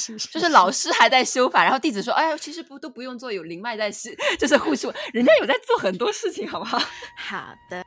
是，是，就是老师还在修法，然后弟子说：“哎呀，其实不都不用做，有灵脉在是，就是护树，人家有在做很多事情，好不好？”好的。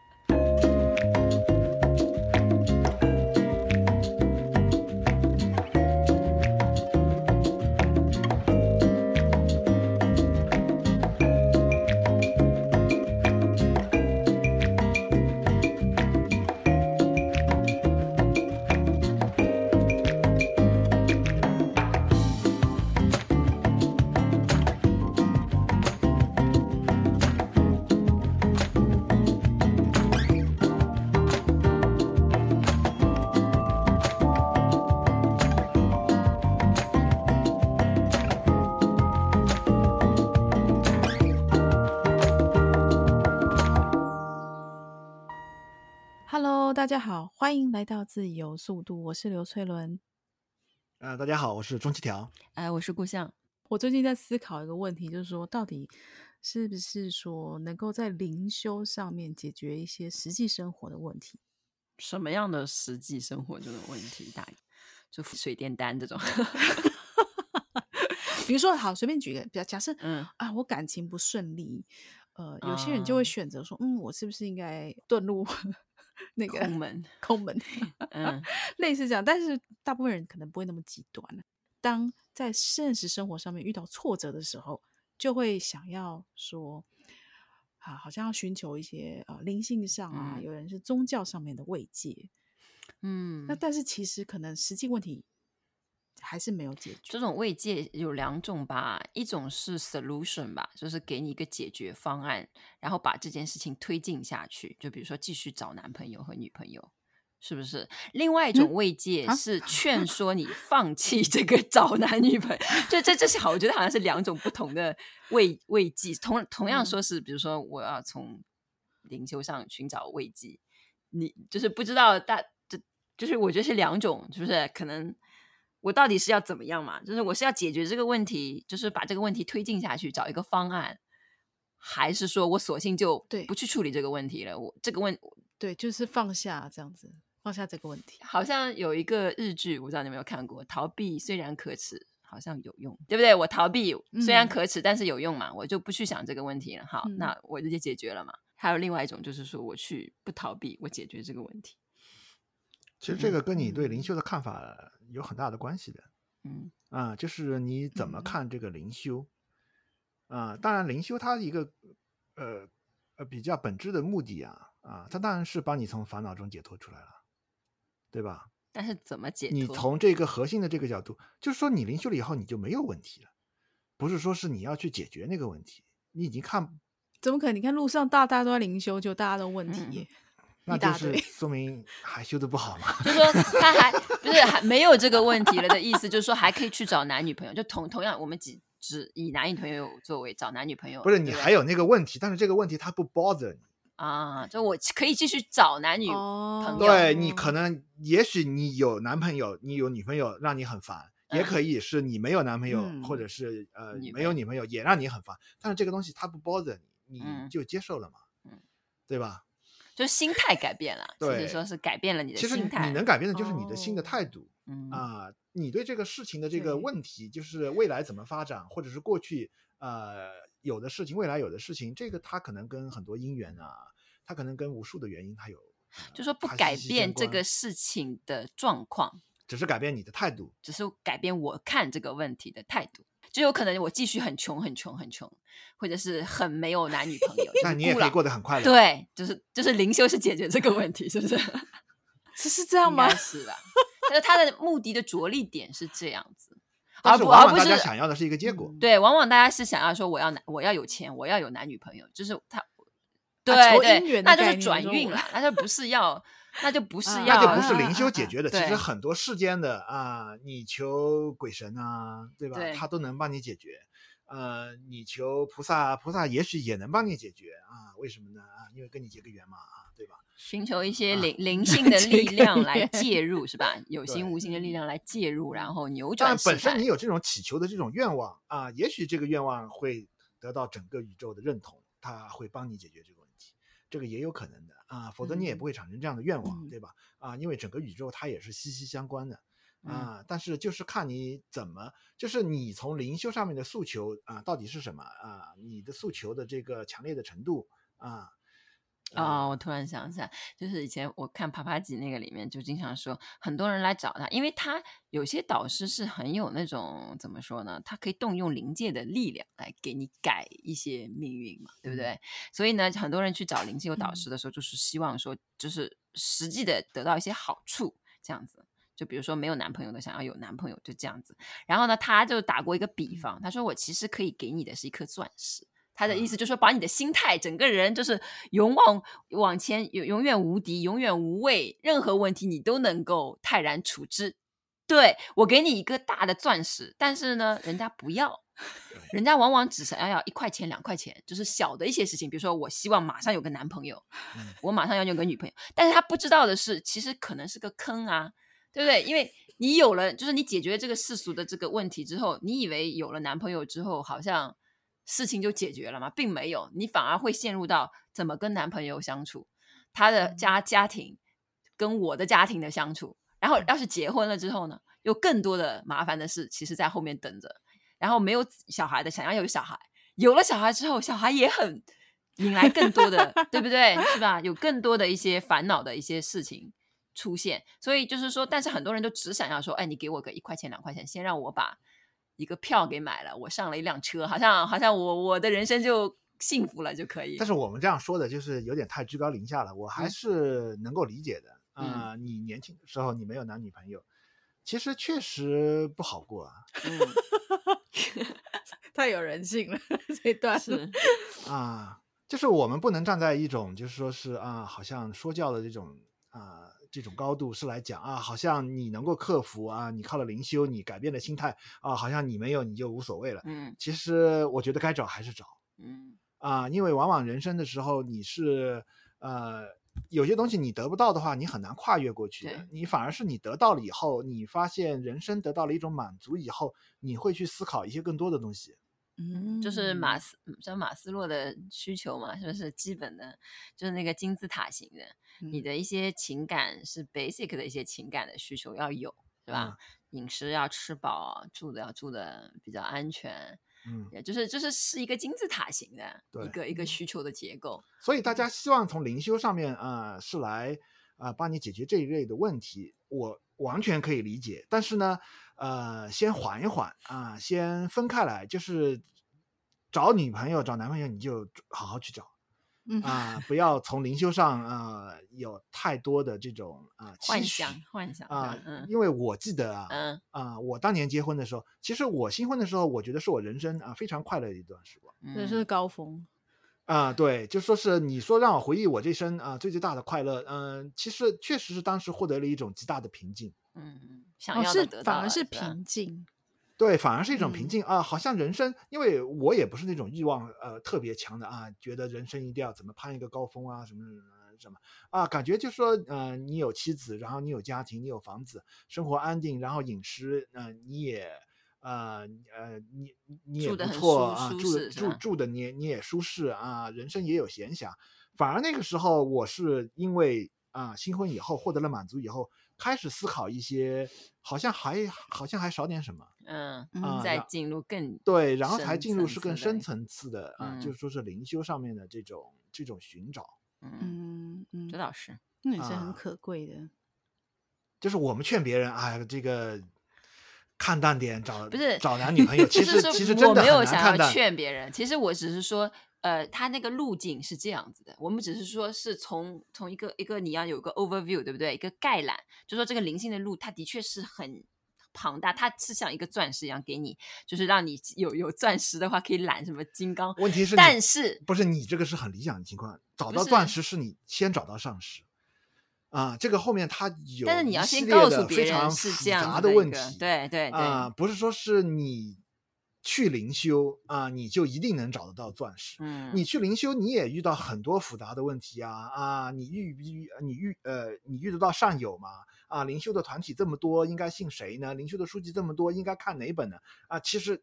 大家好，欢迎来到自由速度，我是刘翠伦。呃，大家好，我是钟七条。哎，我是故相。我最近在思考一个问题，就是说，到底是不是说能够在灵修上面解决一些实际生活的问题？什么样的实际生活这种问题？大就水电单这种。比如说，好，随便举个，比较假设，嗯啊，我感情不顺利，呃，有些人就会选择说，嗯，嗯，我是不是应该遁入？那个空门，空门，嗯，类似这样，但是大部分人可能不会那么极端。当在现实生活上面遇到挫折的时候，就会想要说，啊，好像要寻求一些呃灵性上啊，嗯、有人是宗教上面的慰藉，嗯，那但是其实可能实际问题。还是没有解决。这种慰藉有两种吧，一种是 solution 吧，就是给你一个解决方案，然后把这件事情推进下去。就比如说继续找男朋友和女朋友，是不是？另外一种慰藉是劝说你放弃这个找男女朋友。就这这是好，我觉得好像是两种不同的慰慰藉。同同样说是，比如说我要从灵修上寻找慰藉，你就是不知道大就就是我觉得是两种，就是可能。我到底是要怎么样嘛？就是我是要解决这个问题，就是把这个问题推进下去，找一个方案，还是说我索性就不去处理这个问题了？我这个问对，就是放下这样子，放下这个问题。好像有一个日剧，我不知道你有没有看过，逃避虽然可耻，好像有用，对不对？我逃避虽然可耻，但是有用嘛？我就不去想这个问题了。好，嗯、那我直接解决了嘛。还有另外一种，就是说我去不逃避，我解决这个问题。其实这个跟你对灵修的看法有很大的关系的，嗯啊，就是你怎么看这个灵修，啊，当然灵修它一个呃呃比较本质的目的啊啊，它当然是帮你从烦恼中解脱出来了，对吧？但是怎么解脱？你从这个核心的这个角度，就是说你灵修了以后你就没有问题了，不是说是你要去解决那个问题，你已经看，怎么可能？你看路上大大家都在灵修，就大家都问题。嗯那就是说明还修的不好嘛？就是说他还 不是还没有这个问题了的意思，就是说还可以去找男女朋友。就同同样，我们只只以男女朋友作为找男女朋友。不是你还有那个问题，但是这个问题他不 bother 你啊？就我可以继续找男女朋友。哦、对你可能也许你有男朋友，你有女朋友让你很烦，嗯、也可以是你没有男朋友，嗯、或者是呃没有女朋友也让你很烦。但是这个东西他不 bother 你，你就接受了嘛？嗯，对吧？就心态改变了，或者说是改变了你的心态。其实你能改变的就是你的新的态度，啊，你对这个事情的这个问题，就是未来怎么发展，或者是过去呃有的事情，未来有的事情，这个它可能跟很多因缘啊，它可能跟无数的原因，它有，就说不改变这个事情的状况，只是改变你的态度，只是改变我看这个问题的态度。就有可能我继续很穷很穷很穷，或者是很没有男女朋友。那你也可以过得很快乐。对，就是就是灵修是解决这个问题，是不是？是是这样吗？是的，就是他的目的的着力点是这样子，而不而不是想要的是一个结果。对，往往大家是想要说我要男我要有钱，我要有男女朋友，就是他，对对，那就是转运了，那就不是要。那就不是要，那就不是灵修解决的。其实很多世间的啊，你求鬼神啊，对吧？他都能帮你解决。呃，你求菩萨，菩萨也许也能帮你解决啊？为什么呢？啊，因为跟你结个缘嘛，啊，对吧？寻求一些灵灵性的力量来介入，是吧？有形无形的力量来介入，然后扭转。但本身你有这种祈求的这种愿望啊，也许这个愿望会得到整个宇宙的认同，他会帮你解决这个问题，这个也有可能的。啊，否则你也不会产生这样的愿望，嗯、对吧？啊，因为整个宇宙它也是息息相关的，啊、呃，但是就是看你怎么，就是你从灵修上面的诉求啊、呃，到底是什么啊、呃？你的诉求的这个强烈的程度啊。哦，我突然想起来，就是以前我看帕帕吉那个里面，就经常说很多人来找他，因为他有些导师是很有那种怎么说呢？他可以动用灵界的力量来给你改一些命运嘛，对不对？嗯、所以呢，很多人去找灵界有导师的时候，就是希望说，就是实际的得到一些好处，这样子。就比如说没有男朋友的想要有男朋友，就这样子。然后呢，他就打过一个比方，他说我其实可以给你的是一颗钻石。他的意思就是说，把你的心态，整个人就是勇往往前，永永远无敌，永远无畏，任何问题你都能够泰然处之。对，我给你一个大的钻石，但是呢，人家不要，人家往往只想要要一块钱、两块钱，就是小的一些事情。比如说，我希望马上有个男朋友，我马上要有个女朋友，但是他不知道的是，其实可能是个坑啊，对不对？因为你有了，就是你解决这个世俗的这个问题之后，你以为有了男朋友之后，好像。事情就解决了吗？并没有，你反而会陷入到怎么跟男朋友相处，他的家家庭跟我的家庭的相处，然后要是结婚了之后呢，有更多的麻烦的事，其实在后面等着。然后没有小孩的想要有小孩，有了小孩之后，小孩也很引来更多的，对不对？是吧？有更多的一些烦恼的一些事情出现。所以就是说，但是很多人都只想要说，哎，你给我个一块钱两块钱，先让我把。一个票给买了，我上了一辆车，好像好像我我的人生就幸福了就可以。但是我们这样说的，就是有点太居高临下了。我还是能够理解的啊、嗯呃。你年轻的时候你没有男女朋友，其实确实不好过啊。嗯、太有人性了这段是 啊，就是我们不能站在一种就是说是啊，好像说教的这种啊。这种高度是来讲啊，好像你能够克服啊，你靠了灵修，你改变了心态啊，好像你没有你就无所谓了。嗯，其实我觉得该找还是找。嗯啊，因为往往人生的时候，你是呃有些东西你得不到的话，你很难跨越过去的。你反而是你得到了以后，你发现人生得到了一种满足以后，你会去思考一些更多的东西。嗯，就是马斯像马斯洛的需求嘛，是不是基本的？就是那个金字塔型的，嗯、你的一些情感是 basic 的一些情感的需求要有，是吧？嗯、饮食要吃饱，住的要住的比较安全，嗯，也就是就是是一个金字塔型的一个一个需求的结构。所以大家希望从灵修上面啊、呃，是来啊、呃、帮你解决这一类的问题，我完全可以理解。但是呢。呃，先缓一缓啊，先分开来，就是找女朋友、找男朋友，你就好好去找，嗯。啊，不要从灵修上啊、呃、有太多的这种啊幻想幻想啊，嗯，因为我记得啊，嗯。啊，我当年结婚的时候，其实我新婚的时候，我觉得是我人生啊非常快乐的一段时光，这是高峰。啊，对，就说是你说让我回忆我这生啊最最大的快乐，嗯，其实确实是当时获得了一种极大的平静。嗯嗯，想要的得到、哦、反而是平静，对，反而是一种平静、嗯、啊，好像人生，因为我也不是那种欲望呃特别强的啊，觉得人生一定要怎么攀一个高峰啊，什么什么什么啊，感觉就是说呃，你有妻子，然后你有家庭，你有房子，生活安定，然后饮食呃你也呃呃你你也不错啊，住的住住的你也你也舒适啊，人生也有闲暇，反而那个时候我是因为啊新婚以后获得了满足以后。开始思考一些，好像还好像还少点什么，嗯，再进入更对，然后才进入是更深层次的啊，就是说是灵修上面的这种这种寻找，嗯嗯，这倒是，那也是很可贵的。就是我们劝别人啊，这个看淡点，找不是找男女朋友，其实其实真的我没有想要劝别人，其实我只是说。呃，它那个路径是这样子的，我们只是说是从从一个一个你要有个 overview，对不对？一个概览，就说这个灵性的路，它的确是很庞大，它是像一个钻石一样给你，就是让你有有钻石的话可以揽什么金刚。问题是，但是不是你这个是很理想的情况，找到钻石是你先找到上石啊，这个后面它有，但是你要先告诉别人是这样的问题，对对对啊，不是说是你。去灵修啊，你就一定能找得到钻石。嗯，你去灵修，你也遇到很多复杂的问题啊啊！你遇不遇？你遇呃，你遇得到善友吗？啊，灵修的团体这么多，应该信谁呢？灵修的书籍这么多，应该看哪本呢？啊，其实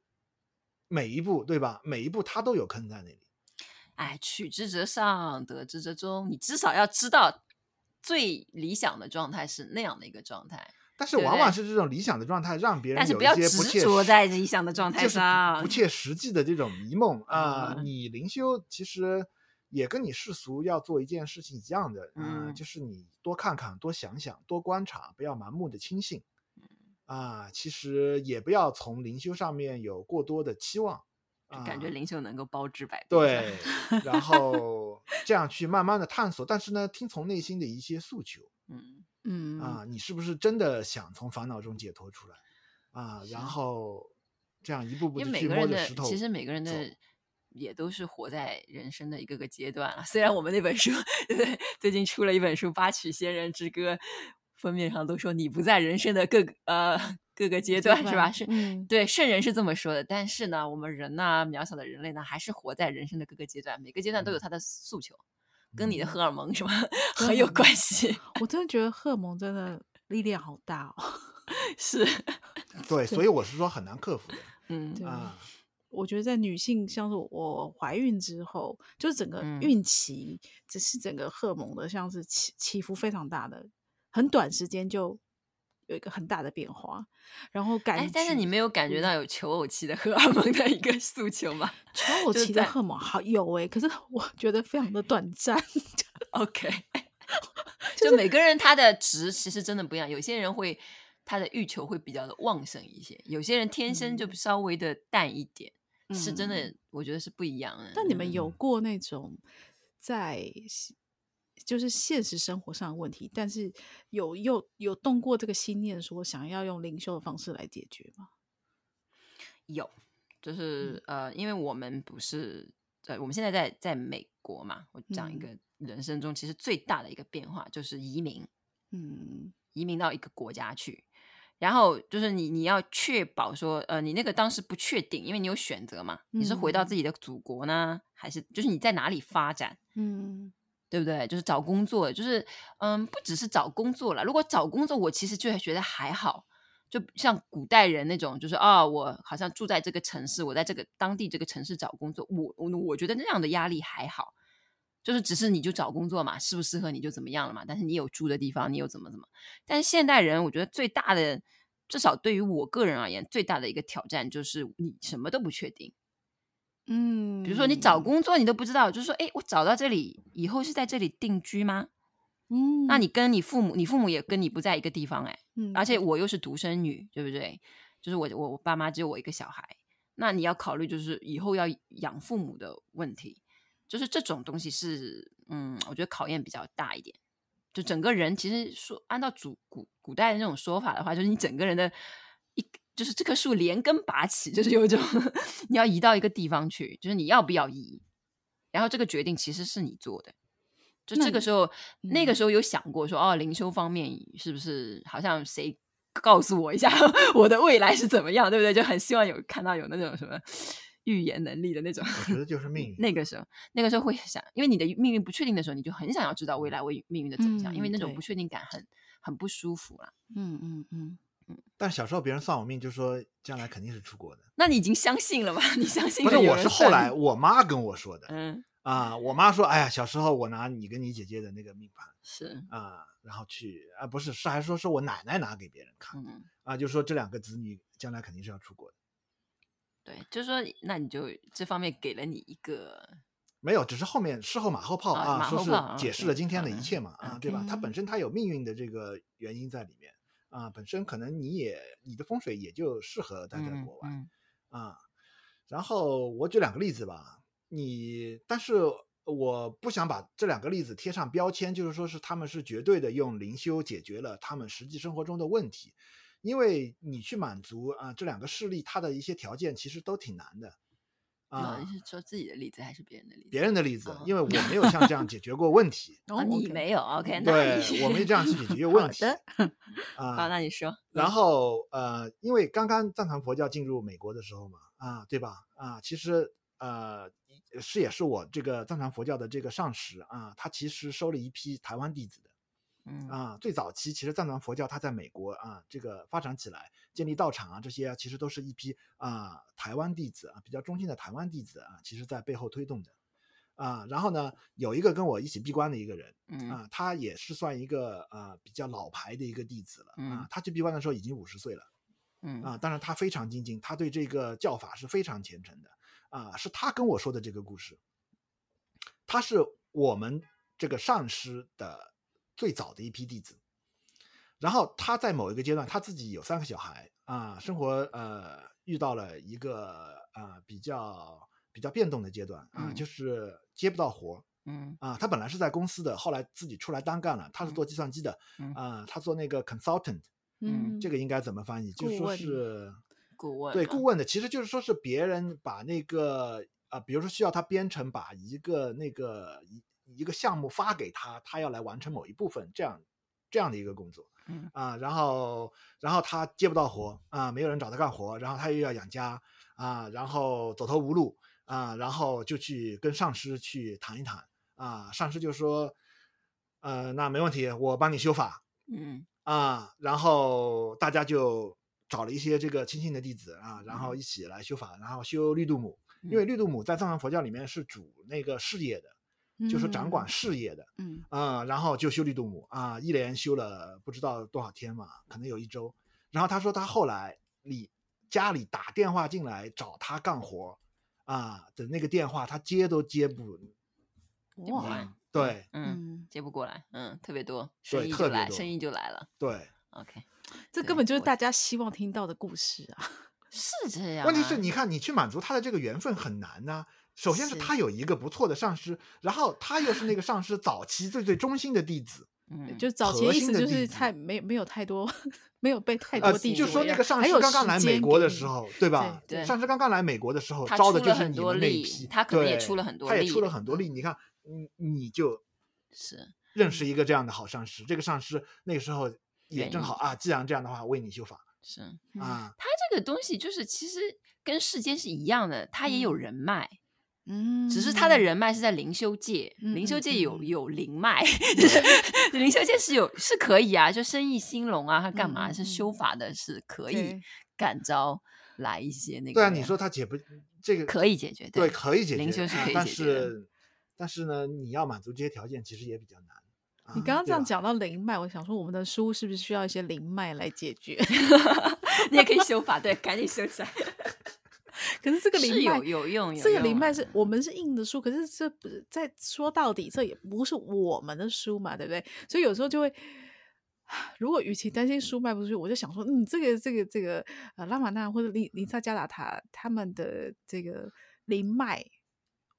每一步对吧？每一步它都有坑在那里。哎，取之则上，得之则中。你至少要知道最理想的状态是那样的一个状态。但是往往是这种理想的状态，让别人有一些不切执着在理想的状态上，就是、不切实际的这种迷梦啊、呃。你灵修其实也跟你世俗要做一件事情一样的，嗯、呃，就是你多看看，多想想，多观察，不要盲目的轻信。啊、呃，其实也不要从灵修上面有过多的期望。感觉灵修能够包治百病，对，然后这样去慢慢的探索，但是呢，听从内心的一些诉求，嗯嗯啊，你是不是真的想从烦恼中解脱出来啊？然后这样一步步的去摸着石头。其实每个人的也都是活在人生的一个个阶段啊。虽然我们那本书，对对？最近出了一本书《八曲仙人之歌》，封面上都说你不在人生的各个呃。各个阶段是吧？是，嗯，对，圣人是这么说的。但是呢，我们人呢，渺小的人类呢，还是活在人生的各个阶段，每个阶段都有他的诉求，嗯、跟你的荷尔蒙什么、嗯、很有关系。我真的觉得荷尔蒙真的力量好大哦。是，对，所以我是说很难克服的。嗯啊，我觉得在女性，像是我怀孕之后，就是整个孕期，只是整个荷尔蒙的，像是起起伏非常大的，很短时间就。有一个很大的变化，然后感觉，但是你没有感觉到有求偶期的荷尔蒙的一个诉求吗？求偶期的荷尔蒙好有诶、欸，可是我觉得非常的短暂。OK，就每个人他的值其实真的不一样，有些人会他的欲求会比较的旺盛一些，有些人天生就稍微的淡一点，嗯、是真的，我觉得是不一样的。但你们有过那种在？就是现实生活上的问题，但是有又有动过这个心念，说想要用灵修的方式来解决吗？有，就是、嗯、呃，因为我们不是呃我们现在在在美国嘛，我讲一个人生中其实最大的一个变化就是移民，嗯，移民到一个国家去，然后就是你你要确保说，呃，你那个当时不确定，因为你有选择嘛，你是回到自己的祖国呢，嗯、还是就是你在哪里发展？嗯。对不对？就是找工作，就是嗯，不只是找工作了。如果找工作，我其实就觉得还好，就像古代人那种，就是啊、哦，我好像住在这个城市，我在这个当地这个城市找工作，我我我觉得那样的压力还好，就是只是你就找工作嘛，适不适合你就怎么样了嘛。但是你有住的地方，你有怎么怎么。但是现代人，我觉得最大的，至少对于我个人而言，最大的一个挑战就是你什么都不确定。嗯，比如说你找工作，你都不知道，就是说，哎，我找到这里以后是在这里定居吗？嗯，那你跟你父母，你父母也跟你不在一个地方，哎，嗯，而且我又是独生女，对不对？就是我我我爸妈只有我一个小孩，那你要考虑就是以后要养父母的问题，就是这种东西是，嗯，我觉得考验比较大一点。就整个人其实说按照古古古代的那种说法的话，就是你整个人的一。就是这棵树连根拔起，就是有一种 你要移到一个地方去，就是你要不要移，然后这个决定其实是你做的。就这个时候，那，那个时候有想过说，哦，灵修方面是不是好像谁告诉我一下 我的未来是怎么样，对不对？就很希望有看到有那种什么预言能力的那种。我觉得就是命 运。那个时候，那个时候会想，因为你的命运不确定的时候，你就很想要知道未来为命运的走向，嗯，因为那种不确定感很很不舒服了。嗯嗯嗯。但小时候别人算我命，就说将来肯定是出国的。那你已经相信了吗？你相信？不是，我是后来我妈跟我说的。嗯啊，我妈说，哎呀，小时候我拿你跟你姐姐的那个命盘是啊，然后去啊，不是，是还说是我奶奶拿给别人看，嗯、啊，就说这两个子女将来肯定是要出国的。对，就是说，那你就这方面给了你一个没有，只是后面事后马后炮啊，后炮说是解释了今天的一切嘛，嗯、啊，对吧？它本身它有命运的这个原因在里面。啊，本身可能你也你的风水也就适合待在国外，嗯嗯、啊。然后我举两个例子吧，你但是我不想把这两个例子贴上标签，就是说是他们是绝对的用灵修解决了他们实际生活中的问题，因为你去满足啊这两个事例，它的一些条件其实都挺难的。啊，你是说自己的例子还是别人的例子？别人的例子，因为我没有像这样解决过问题。哦，你没有？OK，对，我没这样去解决 问题。啊，好，那你说。然后呃，因为刚刚藏传佛教进入美国的时候嘛，啊，对吧？啊，其实呃是也是我这个藏传佛教的这个上师啊，他其实收了一批台湾弟子的。嗯。啊，最早期其实藏传佛教它在美国啊，这个发展起来，建立道场啊，这些啊，其实都是一批啊台湾弟子啊，比较忠心的台湾弟子啊，其实在背后推动的，啊，然后呢，有一个跟我一起闭关的一个人，嗯。啊，他也是算一个呃比较老牌的一个弟子了，嗯。啊，他去闭关的时候已经五十岁了，嗯。啊，当然他非常精进，他对这个教法是非常虔诚的，啊，是他跟我说的这个故事，他是我们这个上师的最早的一批弟子，然后他在某一个阶段，他自己有三个小孩啊，生活呃遇到了一个呃比较。比较变动的阶段啊，嗯、就是接不到活，嗯啊，他本来是在公司的，后来自己出来单干了。他是做计算机的，嗯、啊，他做那个 consultant，嗯，这个应该怎么翻译？就是说是顾问，对顾问的，其实就是说是别人把那个啊，比如说需要他编程，把一个那个一一个项目发给他，他要来完成某一部分，这样这样的一个工作，嗯。啊，然后然后他接不到活啊，没有人找他干活，然后他又要养家啊，然后走投无路。啊，然后就去跟上师去谈一谈啊，上师就说，呃，那没问题，我帮你修法，嗯。啊，然后大家就找了一些这个亲信的弟子啊，然后一起来修法，然后修绿度母，因为绿度母在藏传佛教里面是主那个事业的，嗯、就是掌管事业的，嗯啊，然后就修绿度母啊，一连修了不知道多少天嘛，可能有一周，然后他说他后来你家里打电话进来找他干活。啊的那个电话，他接都接不，哇，对，嗯，接不过来，嗯，特别多，对，生意就特别多，生意就来了，对，OK，这根本就是大家希望听到的故事啊，是这 样。问题是，你看，你去满足他的这个缘分很难呐。首先是他有一个不错的上师，然后他又是那个上师 早期最最忠心的弟子。嗯，就早期意思就是太没没有太多，没有被太多弟子。就说那个上师刚刚来美国的时候，对吧？对，上师刚刚来美国的时候，招的就是你们那一批，他可能也出了很多力，他也出了很多力。你看，你你就是认识一个这样的好上师，这个上师那个时候也正好啊，既然这样的话，为你修法是啊。他这个东西就是其实跟世间是一样的，他也有人脉。嗯，只是他的人脉是在灵修界，嗯、灵修界有、嗯、有灵脉，灵、嗯、修界是有是可以啊，就生意兴隆啊，他干嘛、嗯、是修法的，是可以感召来一些那个。对啊，你说他解不这个可以解决，对，可以解决，灵修是可以解决，但是但是呢，你要满足这些条件，其实也比较难。啊、你刚刚这样讲到灵脉，我想说我们的书是不是需要一些灵脉来解决？你也可以修法，对，赶紧修起来。可是这个灵脉有有用，有这个灵脉是我们是印的书，可是这不是在说到底，这也不是我们的书嘛，对不对？所以有时候就会，如果与其担心书卖不出去，我就想说，嗯，这个这个这个呃拉玛那或者尼尼萨加达塔他们的这个灵脉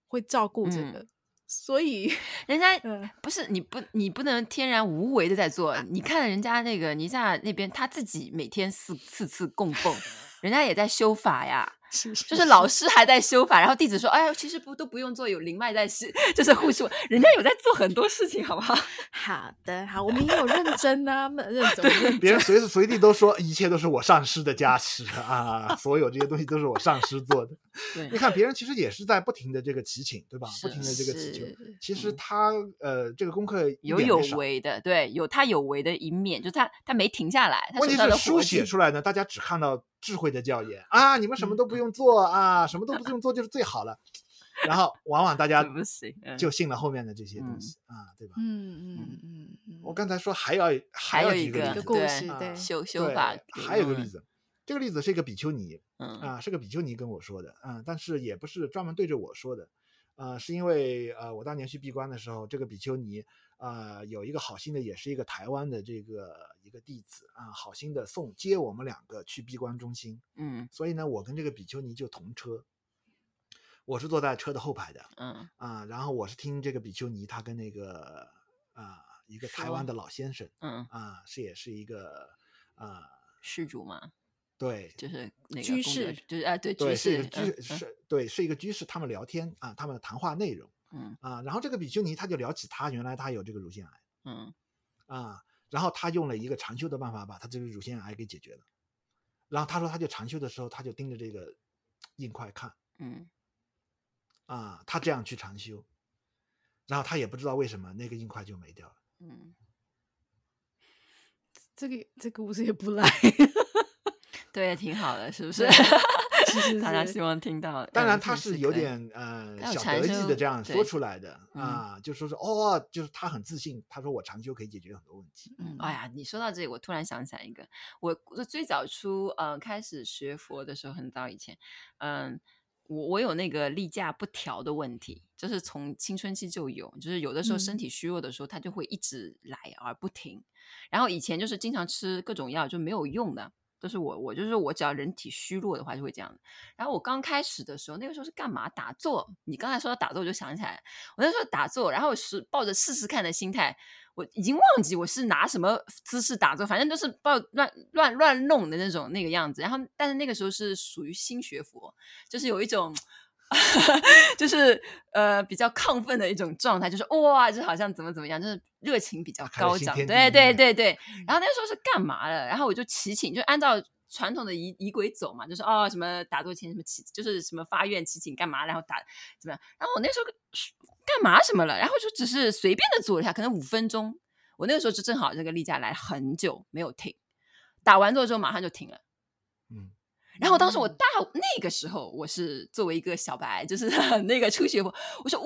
会照顾这个。嗯所以，人家不是你不你不能天然无为的在做。你看人家那个尼萨那边，他自己每天四四次供奉，人家也在修法呀。是，是，是，就是老师还在修法，然后弟子说：“哎呀，其实不都不用做，有灵脉在是，就是护树。”人家有在做很多事情，好不好？好的，好，我们也有认真啊，认真。别人随时随地都说一切都是我上师的加持啊，所有这些东西都是我上师做的。对，你看别人其实也是在不停的这个祈请，对吧？不停的这个祈求。其实他、嗯、呃，这个功课有有为的，对，有他有为的一面，就他他没停下来。他问题是书写出来呢，大家只看到智慧的教言啊，你们什么都不用做、嗯、啊，什么都不用做就是最好了。然后往往大 家就信了后面的这些东西、嗯、啊，对吧？嗯嗯嗯嗯。我刚才说还要还有一个故事对，啊、修修法。还有个例子、嗯，这个例子是一个比丘尼，嗯啊，是个比丘尼跟我说的，嗯，但是也不是专门对着我说的，啊，是因为呃，我当年去闭关的时候，这个比丘尼啊，有一个好心的，也是一个台湾的这个一个弟子啊，好心的送接我们两个去闭关中心，嗯，所以呢，我跟这个比丘尼就同车。我是坐在车的后排的，嗯。啊，然后我是听这个比丘尼，他跟那个啊一个台湾的老先生，嗯。啊是也是一个啊施主嘛，对，就。是那个居士，就是啊对，对是一个居、嗯、是对是一个居士，他们聊天啊，他们的谈话内容，嗯。啊，然后这个比丘尼他就聊起他原来他有这个乳腺癌，嗯。啊，然后他用了一个禅修的办法把他这个乳腺癌给解决了，然后他说他就禅修的时候他就盯着这个硬块看，嗯。啊，他这样去禅修，然后他也不知道为什么那个硬块就没掉了。嗯，这个这个故事也不赖，对，挺好的，是不是？大家希望听到。当然他是有点呃小得意的这样说出来的啊，就说是哦，就是他很自信，他说我长修可以解决很多问题。嗯，哎呀，你说到这里，我突然想起来一个，我最早初呃开始学佛的时候，很早以前，嗯。我我有那个例假不调的问题，就是从青春期就有，就是有的时候身体虚弱的时候，它就会一直来而不停。然后以前就是经常吃各种药就没有用的。就是我，我就是我，只要人体虚弱的话就会这样。然后我刚开始的时候，那个时候是干嘛？打坐。你刚才说到打坐，我就想起来，我那时候打坐，然后是抱着试试看的心态，我已经忘记我是拿什么姿势打坐，反正都是抱乱乱乱弄的那种那个样子。然后，但是那个时候是属于新学佛，就是有一种。就是呃比较亢奋的一种状态，就是哇，就好像怎么怎么样，就是热情比较高涨，对对对对。然后那个时候是干嘛的？然后我就祈请，就按照传统的仪仪轨走嘛，就是哦什么打坐前什么祈，就是什么发愿祈请干嘛，然后打怎么样？然后我那时候干嘛什么了？然后就只是随便的做一下，可能五分钟。我那个时候就正好这个例假来很久没有停，打完坐之后马上就停了，嗯。然后当时我大那个时候，我是作为一个小白，就是那个初学佛，我说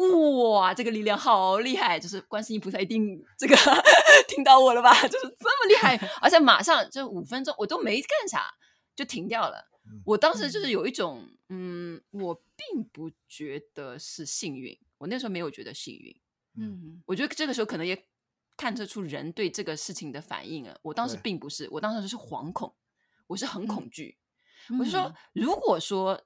哇，这个力量好厉害，就是观世音菩萨一定这个 听到我了吧？就是这么厉害，而且马上就五分钟我都没干啥就停掉了。我当时就是有一种嗯，我并不觉得是幸运，我那时候没有觉得幸运。嗯，我觉得这个时候可能也探测出人对这个事情的反应了。我当时并不是，我当时是惶恐，我是很恐惧。我就说，如果说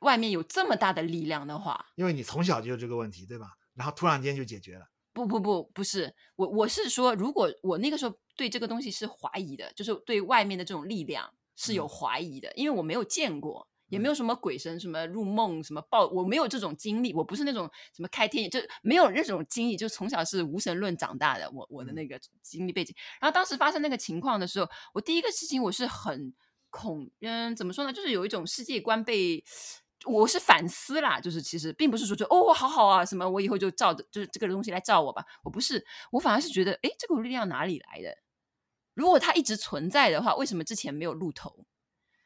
外面有这么大的力量的话，因为你从小就有这个问题，对吧？然后突然间就解决了。不不不，不是我，我是说，如果我那个时候对这个东西是怀疑的，就是对外面的这种力量是有怀疑的，嗯、因为我没有见过，也没有什么鬼神什么入梦什么报，我没有这种经历，我不是那种什么开天眼，就没有那种经历，就从小是无神论长大的，我我的那个经历背景。然后当时发生那个情况的时候，我第一个事情我是很。恐，嗯，怎么说呢？就是有一种世界观被，我是反思啦，就是其实并不是说就哦，好好啊，什么我以后就照着就是这个东西来照我吧，我不是，我反而是觉得，哎，这股力量哪里来的？如果它一直存在的话，为什么之前没有露头？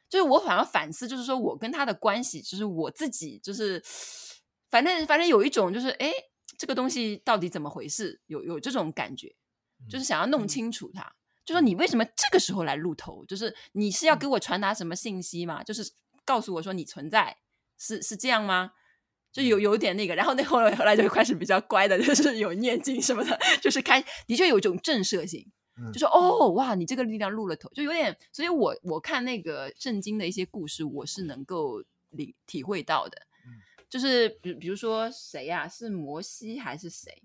就是我反而反思，就是说我跟他的关系，就是我自己，就是反正反正有一种就是，哎，这个东西到底怎么回事？有有这种感觉，就是想要弄清楚它。嗯就说你为什么这个时候来露头？就是你是要给我传达什么信息吗？就是告诉我说你存在，是是这样吗？就有有点那个，然后那后来后来就开始比较乖的，就是有念经什么的，就是开的确有一种震慑性，就说哦哇，你这个力量露了头，就有点。所以我我看那个圣经的一些故事，我是能够理体会到的，就是比比如说谁呀？是摩西还是谁？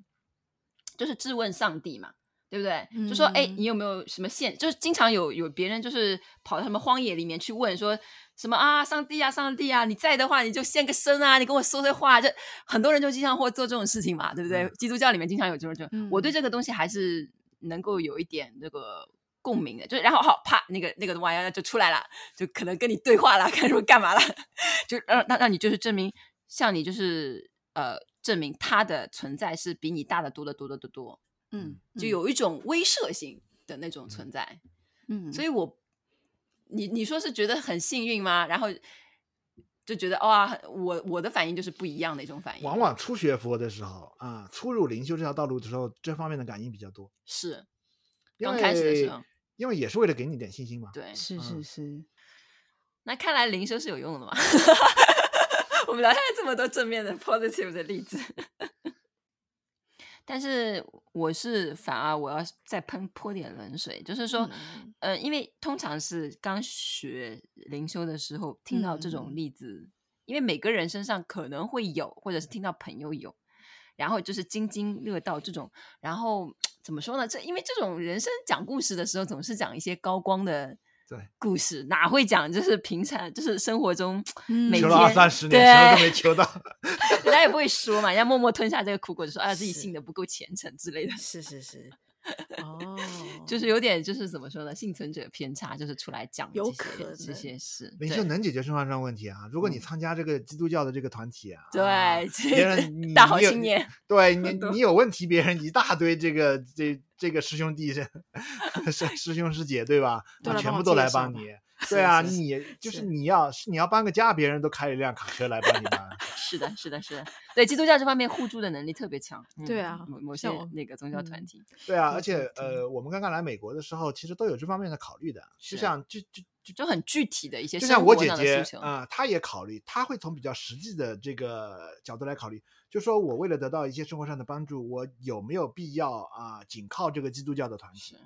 就是质问上帝嘛。对不对？嗯、就说哎，你有没有什么线？就是经常有有别人就是跑到什么荒野里面去问说什么啊，上帝啊，上帝啊，你在的话你就现个身啊，你跟我说这话，就很多人就经常会做这种事情嘛，对不对？嗯、基督教里面经常有这种，嗯、我对这个东西还是能够有一点那个共鸣的，就然后好啪，那个那个玩意儿就出来了，就可能跟你对话了，看说干嘛了，就让那那你就是证明，像你就是呃证明他的存在是比你大的多得多得多得多。嗯，就有一种威慑性的那种存在，嗯，所以我，你你说是觉得很幸运吗？然后就觉得哇，我我的反应就是不一样的一种反应。往往初学佛的时候啊，初入灵修这条道路的时候，这方面的感应比较多。是，刚开始的时候，因为也是为了给你点信心嘛。对，是是是。那看来灵修是有用的嘛？我们聊下来这么多正面的 positive 的例子。但是我是反而我要再喷泼点冷水，就是说，嗯、呃，因为通常是刚学灵修的时候听到这种例子，嗯、因为每个人身上可能会有，或者是听到朋友有，然后就是津津乐道这种，然后 怎么说呢？这因为这种人生讲故事的时候，总是讲一些高光的。对，故事哪会讲？就是平常，就是生活中每天，求了二三十年，什么都没求到，人家也不会说嘛，人家默默吞下这个苦果，就说啊，自己信的不够虔诚之类的。是是是。哦，就是有点，就是怎么说呢？幸存者偏差，就是出来讲有可能这些事，没事能解决生活上问题啊！如果你参加这个基督教的这个团体啊，对，别人大好青年，对你 你有问题，别人一大堆这个这这个师兄弟 师师兄师姐对吧？全部都来帮你，对啊，你就是你要是你要搬个家，别人都开一辆卡车来帮你搬。是的，是的，是的。对，基督教这方面互助的能力特别强。对啊，某某些那个宗教团体。对啊，而且呃，我们刚刚来美国的时候，其实都有这方面的考虑的。就像就就就就很具体的一些，就像我姐姐啊，她也考虑，她会从比较实际的这个角度来考虑，就说我为了得到一些生活上的帮助，我有没有必要啊，仅靠这个基督教的团体？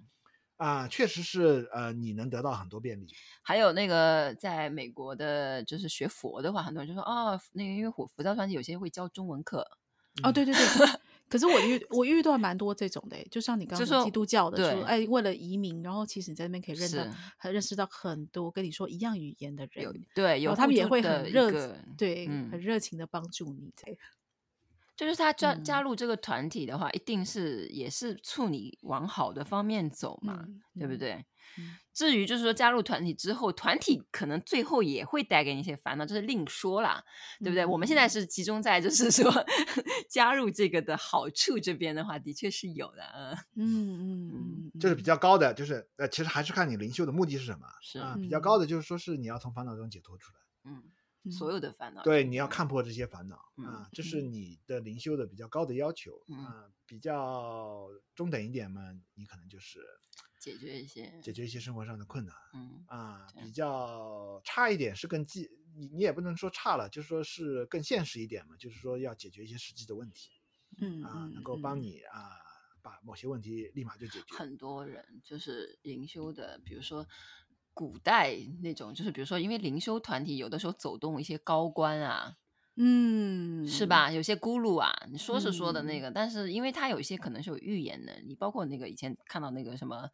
啊，确实是，呃，你能得到很多便利。还有那个在美国的，就是学佛的话，很多人就说，哦，那个因为佛佛教团体有些会教中文课。哦，对对对。可是我遇我遇到蛮多这种的，就像你刚刚说基督教的，说哎，为了移民，然后其实你在那边可以认到，还认识到很多跟你说一样语言的人，对，有他们也会很热，对，很热情的帮助你。就是他加加入这个团体的话，嗯、一定是也是促你往好的方面走嘛，嗯、对不对？嗯、至于就是说加入团体之后，团体可能最后也会带给你一些烦恼，这是另说啦，对不对？嗯、我们现在是集中在就是说 加入这个的好处这边的话，的确是有的，嗯嗯嗯，就是比较高的，就是呃，其实还是看你灵修的目的是什么，是啊，比较高的就是说是你要从烦恼中解脱出来，嗯。所有的烦恼，对，你要看破这些烦恼、嗯、啊，这是你的灵修的比较高的要求、嗯、啊。比较中等一点嘛，你可能就是解决一些解决一些生活上的困难，嗯啊，比较差一点是更技，你你也不能说差了，就是说是更现实一点嘛，就是说要解决一些实际的问题，嗯啊，能够帮你啊把某些问题立马就解决。很多人就是灵修的，比如说。古代那种，就是比如说，因为灵修团体有的时候走动一些高官啊，嗯，是吧？有些咕噜啊，你说是说的那个，嗯、但是因为他有一些可能是有预言的，你包括那个以前看到那个什么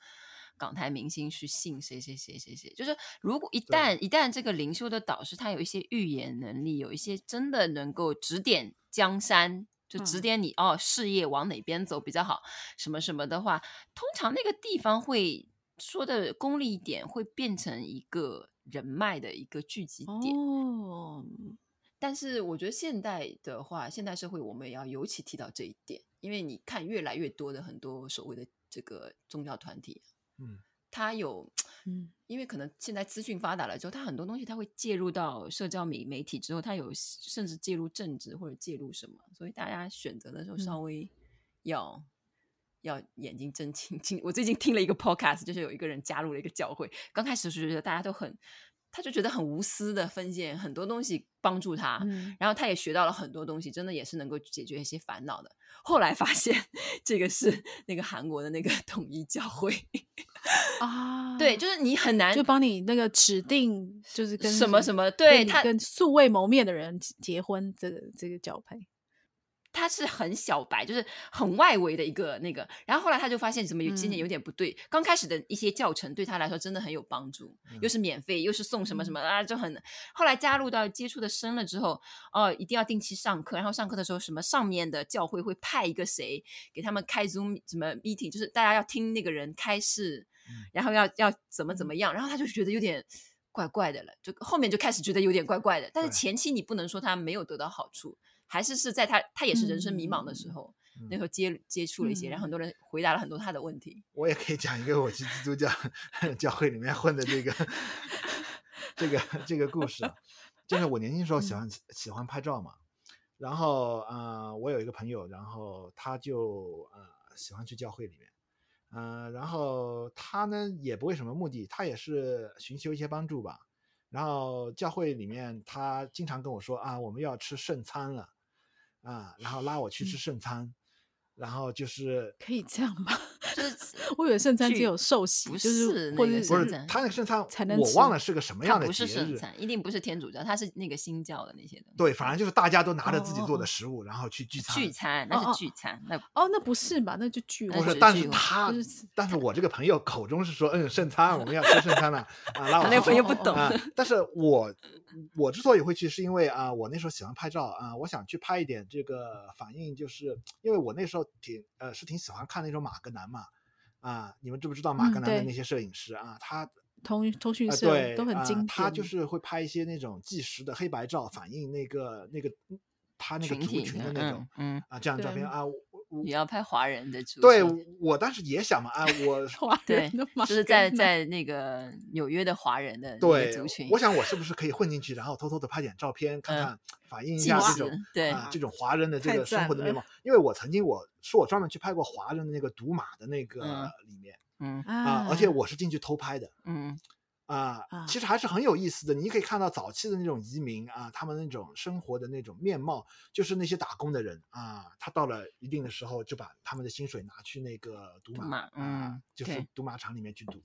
港台明星去信谁谁谁谁谁，就是如果一旦一旦这个灵修的导师他有一些预言能力，有一些真的能够指点江山，就指点你、嗯、哦，事业往哪边走比较好，什么什么的话，通常那个地方会。说的功利一点，会变成一个人脉的一个聚集点。哦，但是我觉得现代的话，现代社会我们也要尤其提到这一点，因为你看越来越多的很多所谓的这个宗教团体，嗯，它有，嗯，因为可能现在资讯发达了之后，它很多东西它会介入到社交媒媒体之后，它有甚至介入政治或者介入什么，所以大家选择的时候稍微要。嗯要眼睛睁清清。我最近听了一个 podcast，就是有一个人加入了一个教会。刚开始是觉得大家都很，他就觉得很无私的分享很多东西帮助他，嗯、然后他也学到了很多东西，真的也是能够解决一些烦恼的。后来发现这个是那个韩国的那个 统一教会啊，对，就是你很难就帮你那个指定，就是跟什么什么，对他跟素未谋面的人结婚，这个这个教派。他是很小白，就是很外围的一个那个，然后后来他就发现怎么有今年有点不对。嗯、刚开始的一些教程对他来说真的很有帮助，嗯、又是免费，又是送什么什么啊，就很。后来加入到接触的深了之后，哦，一定要定期上课，然后上课的时候什么上面的教会会派一个谁给他们开 Zoom 什么 meeting，就是大家要听那个人开示，嗯、然后要要怎么怎么样，然后他就觉得有点怪怪的了，就后面就开始觉得有点怪怪的，但是前期你不能说他没有得到好处。还是是在他他也是人生迷茫的时候，嗯、那时候接接触了一些，嗯、然后很多人回答了很多他的问题。我也可以讲一个我去基督教 教会里面混的这个 这个这个故事，就是我年轻时候喜欢、嗯、喜欢拍照嘛，然后啊、呃，我有一个朋友，然后他就呃喜欢去教会里面，嗯、呃，然后他呢也不为什么目的，他也是寻求一些帮助吧，然后教会里面他经常跟我说啊，我们要吃圣餐了。啊，然后拉我去吃圣餐，嗯、然后就是可以这样吗？就是我以为圣餐只有受洗，就是或者不是他那个圣餐才能我忘了是个什么样的节日，不是圣餐，一定不是天主教，他是那个新教的那些东西。对，反正就是大家都拿着自己做的食物，哦、然后去聚餐。聚餐那是聚餐，那哦那不是吧？那就聚不是，但是他，就是、但是我这个朋友口中是说，嗯，圣餐我们要吃圣餐了啊，拉我去。那个朋友不懂、啊，但是我。我之所以会去，是因为啊，我那时候喜欢拍照啊，我想去拍一点这个反应，就是因为我那时候挺呃是挺喜欢看那种马格南嘛，啊，你们知不知道马格南的那些摄影师啊？他通通讯社、呃、都很精、啊、他就是会拍一些那种纪实的黑白照，反映那个那个他那个族群的那种，嗯，嗯啊这样的照片啊。你要拍华人的主，对我当时也想嘛，啊，我华人的嘛，就是？在在。那个纽约的华人的对族群，我想我是不是可以混进去，然后偷偷的拍点照片，看看反映一下这种对啊这。种华人的这个生活的面貌。因为我曾经我是我专门去拍过华人的那个赌马的那个里面，嗯。啊，而且我是进去偷拍的，嗯。啊，其实还是很有意思的。你可以看到早期的那种移民啊，他们那种生活的那种面貌，就是那些打工的人啊，他到了一定的时候就把他们的薪水拿去那个赌马，嗯、啊，就是赌马场里面去赌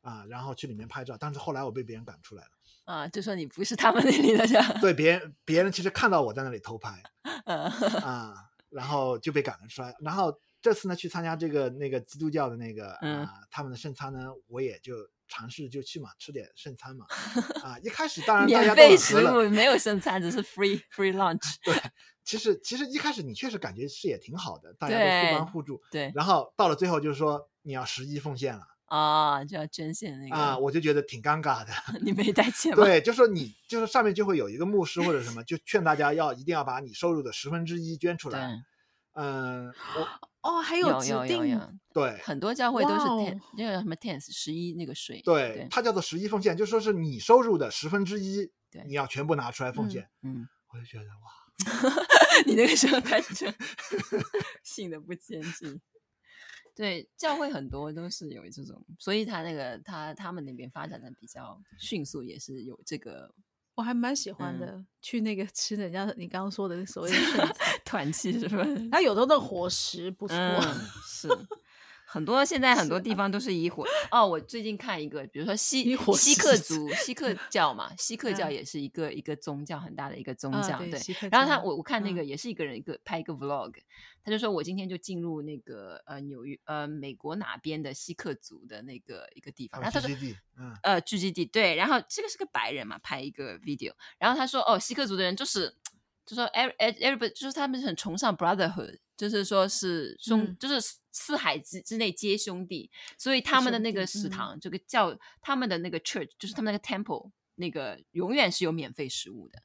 啊，然后去里面拍照。但是后来我被别人赶出来了啊，就说你不是他们那里的人。对，别人别人其实看到我在那里偷拍，啊，然后就被赶了出来。然后这次呢，去参加这个那个基督教的那个啊，嗯、他们的圣餐呢，我也就。尝试就去嘛，吃点剩餐嘛。啊，一开始当然免费食物没有剩餐，只是 free free lunch。对，其实其实一开始你确实感觉是也挺好的，大家都互帮互助。对。然后到了最后就是说你要十一奉献了啊，就要捐献那个啊，我就觉得挺尴尬的。你没带钱吗？对，就说你就是上面就会有一个牧师或者什么，就劝大家要一定要把你收入的十分之一捐出来。嗯，我。哦，还有指定有有有有对，很多教会都是 ten 那个什么 tenth 十一那个税，对，它叫做十一奉献，就说是你收入的十分之一，对，你要全部拿出来奉献。嗯，我就觉得哇，你那个时候开始 信的不坚定。对，教会很多都是有这种，所以他那个他他们那边发展的比较迅速，也是有这个。我还蛮喜欢的，嗯、去那个吃人家你刚刚说的所谓的 团气是不是？它有的那伙食不错，嗯、是很多现在很多地方都是以伙哦。我最近看一个，比如说西西克族西克教嘛，西克教也是一个、嗯、一个宗教很大的一个宗教，嗯、对。对然后他我我看那个也是一个人一个、嗯、拍一个 vlog。他就说：“我今天就进入那个呃纽约呃美国哪边的西克族的那个一个地方。”然后他说：“嗯、呃聚集地对。”然后这个是个白人嘛，拍一个 video。然后他说：“哦，西克族的人就是，就说 every everybody 就是他们很崇尚 brotherhood，就是说是兄，嗯、就是四海之之内皆兄弟。所以他们的那个食堂，嗯、这个叫他们的那个 church，就是他们那个 temple，那个永远是有免费食物的。”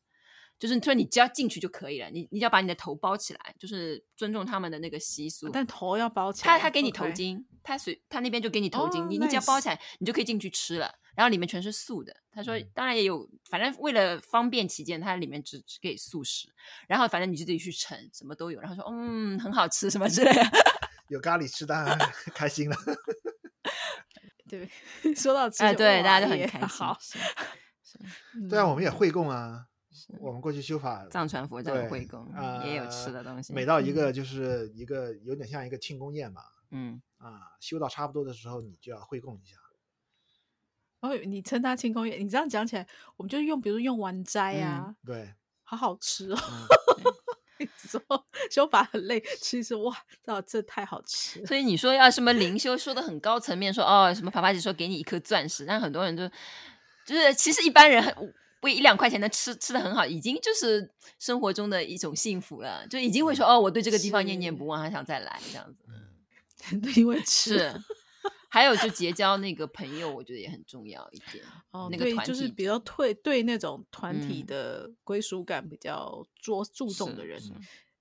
就是说，你只要进去就可以了，你你只要把你的头包起来，就是尊重他们的那个习俗。但头要包起来。他他给你头巾他随他那边就给你头巾，oh, 你你只要包起来，你就可以进去吃了。然后里面全是素的。他说，当然也有，反正为了方便起见，他里面只只给素食。然后反正你就自己去盛，什么都有。然后说，嗯，很好吃，什么之类的。有咖喱吃，当然开心了。对，说到吃，哎，对，大家都很开心。好，对啊，我们也会供啊。我们过去修法藏传佛教的会供，呃、也有吃的东西。每到一个就是一个有点像一个庆功宴吧，嗯啊，修到差不多的时候，你就要会供一下。哦，你称它庆功宴，你这样讲起来，我们就用，比如用完斋啊，嗯、对，好好吃哦。你说修法很累，其实哇，这这太好吃。所以你说要什么灵修，说的很高层面，说哦什么法法姐说给你一颗钻石，但很多人就就是其实一般人很。为一两块钱的吃吃的很好，已经就是生活中的一种幸福了，就已经会说哦，我对这个地方念念不忘，还想再来这样子。嗯，因为吃是，还有就结交那个朋友，我觉得也很重要一点。哦，那个团体就是比较退对那种团体的归属感比较着注重的人。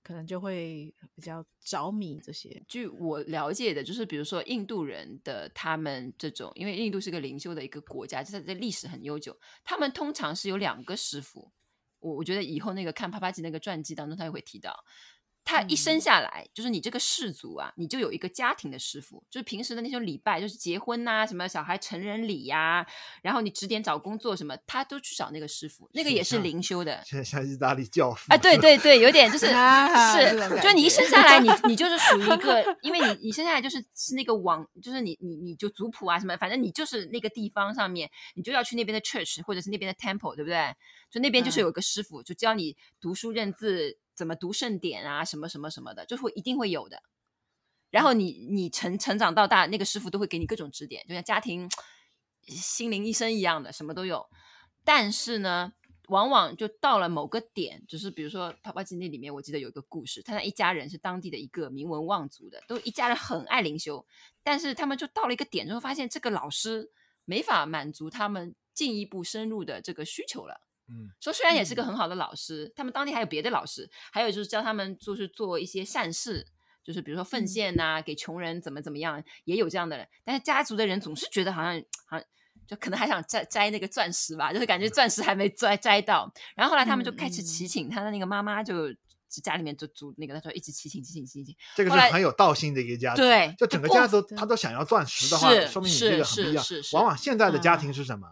可能就会比较着迷这些。据我了解的，就是比如说印度人的他们这种，因为印度是个灵修的一个国家，就是在历史很悠久，他们通常是有两个师傅。我我觉得以后那个看帕帕吉那个传记当中，他也会提到。他一生下来，就是你这个氏族啊，你就有一个家庭的师傅，就是平时的那种礼拜，就是结婚呐、啊，什么小孩成人礼呀、啊，然后你指点找工作什么，他都去找那个师傅，那个也是灵修的。现在像意大利教父啊，对对对，有点就是是，是就你一生下来，你你就是属于一个，因为你你生下来就是是那个王，就是你你你就族谱啊什么，反正你就是那个地方上面，你就要去那边的 church 或者是那边的 temple，对不对？就那边就是有一个师傅，嗯、就教你读书认字。怎么读圣典啊，什么什么什么的，就会一定会有的。然后你你成成长到大，那个师傅都会给你各种指点，就像家庭心灵医生一样的，什么都有。但是呢，往往就到了某个点，就是比如说《帕帕吉》那里面，我记得有一个故事，他那一家人是当地的一个名门望族的，都一家人很爱灵修，但是他们就到了一个点之后，发现这个老师没法满足他们进一步深入的这个需求了。嗯，说虽然也是个很好的老师，嗯、他们当地还有别的老师，还有就是教他们就是做一些善事，就是比如说奉献呐、啊，给穷人怎么怎么样，也有这样的人。但是家族的人总是觉得好像好像就可能还想摘摘那个钻石吧，就是感觉钻石还没摘摘到。然后后来他们就开始祈请他的那个妈妈就。家里面就煮那个，他说一直祈请祈请祈请，这个是很有道心的一个家族。对，就整个家族他都想要钻石的话，说明你这个很不一样。往往现在的家庭是什么？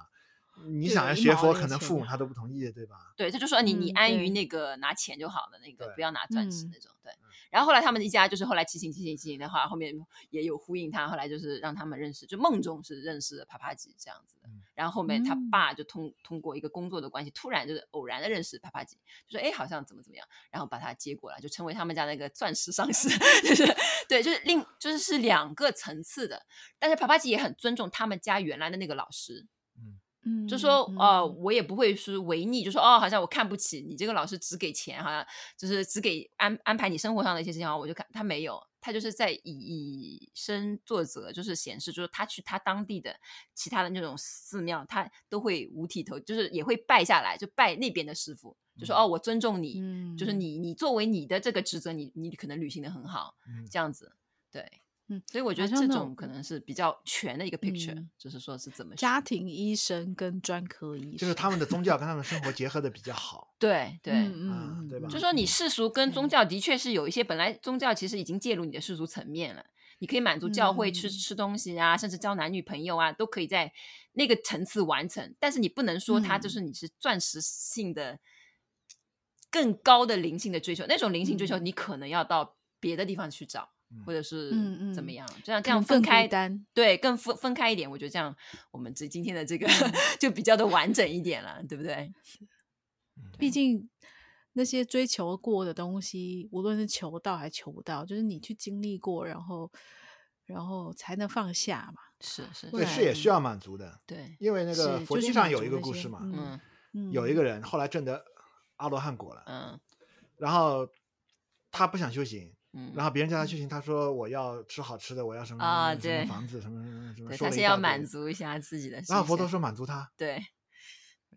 你想要学佛，可能父母他都不同意，对吧？对，他就说你你安于那个拿钱就好了，那个不要拿钻石那种。对。然后后来他们一家就是后来骑行骑行骑行的话，后面也有呼应他。后来就是让他们认识，就梦中是认识了帕帕吉这样子的。然后后面他爸就通通过一个工作的关系，突然就是偶然的认识帕帕吉，就说哎好像怎么怎么样，然后把他接过来，就成为他们家那个钻石上司。就是对，就是另就是是两个层次的，但是帕帕吉也很尊重他们家原来的那个老师。嗯，就说呃，我也不会是违逆，就说哦，好像我看不起你这个老师，只给钱，好像就是只给安安排你生活上的一些事情，我就看他没有，他就是在以以身作则，就是显示，就是他去他当地的其他的那种寺庙，他都会五体投，就是也会拜下来，就拜那边的师傅，就说哦，我尊重你，嗯、就是你你作为你的这个职责，你你可能履行的很好，嗯、这样子，对。嗯，所以我觉得这种可能是比较全的一个 picture，、嗯、就是说是怎么家庭医生跟专科医生，就是他们的宗教跟他们生活 结合的比较好。对对，嗯，对吧？就说你世俗跟宗教的确是有一些，本来宗教其实已经介入你的世俗层面了，你可以满足教会吃、嗯、吃东西啊，甚至交男女朋友啊，都可以在那个层次完成。但是你不能说它就是你是钻石性的更高的灵性的追求，那种灵性追求你可能要到别的地方去找。或者是怎么样，嗯嗯、这样这样分开，单对，更分分开一点，我觉得这样我们这今天的这个、嗯、就比较的完整一点了，对不对？毕竟那些追求过的东西，无论是求到还求不到，就是你去经历过，然后然后才能放下嘛。是是，对，是也需要满足的。对，因为那个佛经上有一个故事嘛，嗯嗯，有一个人后来证得阿罗汉果了，嗯，然后他不想修行。嗯，然后别人叫他修行，他说我要吃好吃的，我要什么什么房子，什么什么什么，他先要满足一下自己的。然后佛陀说满足他，对，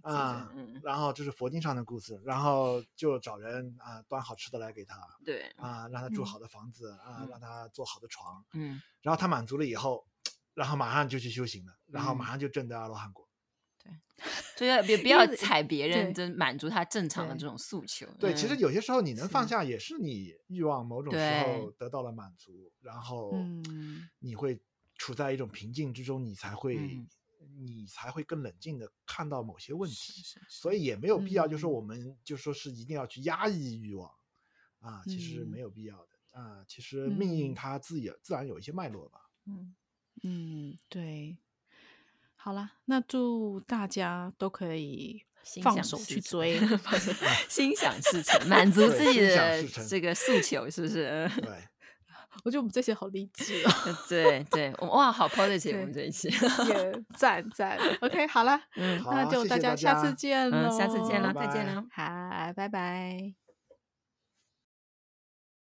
啊，然后这是佛经上的故事，然后就找人啊端好吃的来给他，对，啊让他住好的房子啊让他坐好的床，嗯，然后他满足了以后，然后马上就去修行了，然后马上就证得阿罗汉果。对，就要别不要踩别人，就满足他正常的这种诉求。对，其实有些时候你能放下，也是你欲望某种时候得到了满足，然后你会处在一种平静之中，你才会你才会更冷静的看到某些问题。所以也没有必要，就说我们就说是一定要去压抑欲望啊，其实没有必要的啊。其实命运它自己自然有一些脉络吧。嗯嗯，对。好啦，那祝大家都可以 放手去 追，心想事成，满足自己的这个诉求，是不是？对，我觉得我们这些好励志哦。对对，哇，好 positive，我们这一期也赞赞。OK，好了，嗯，那就大家下次见喽，下次见了，再见了，好，拜拜。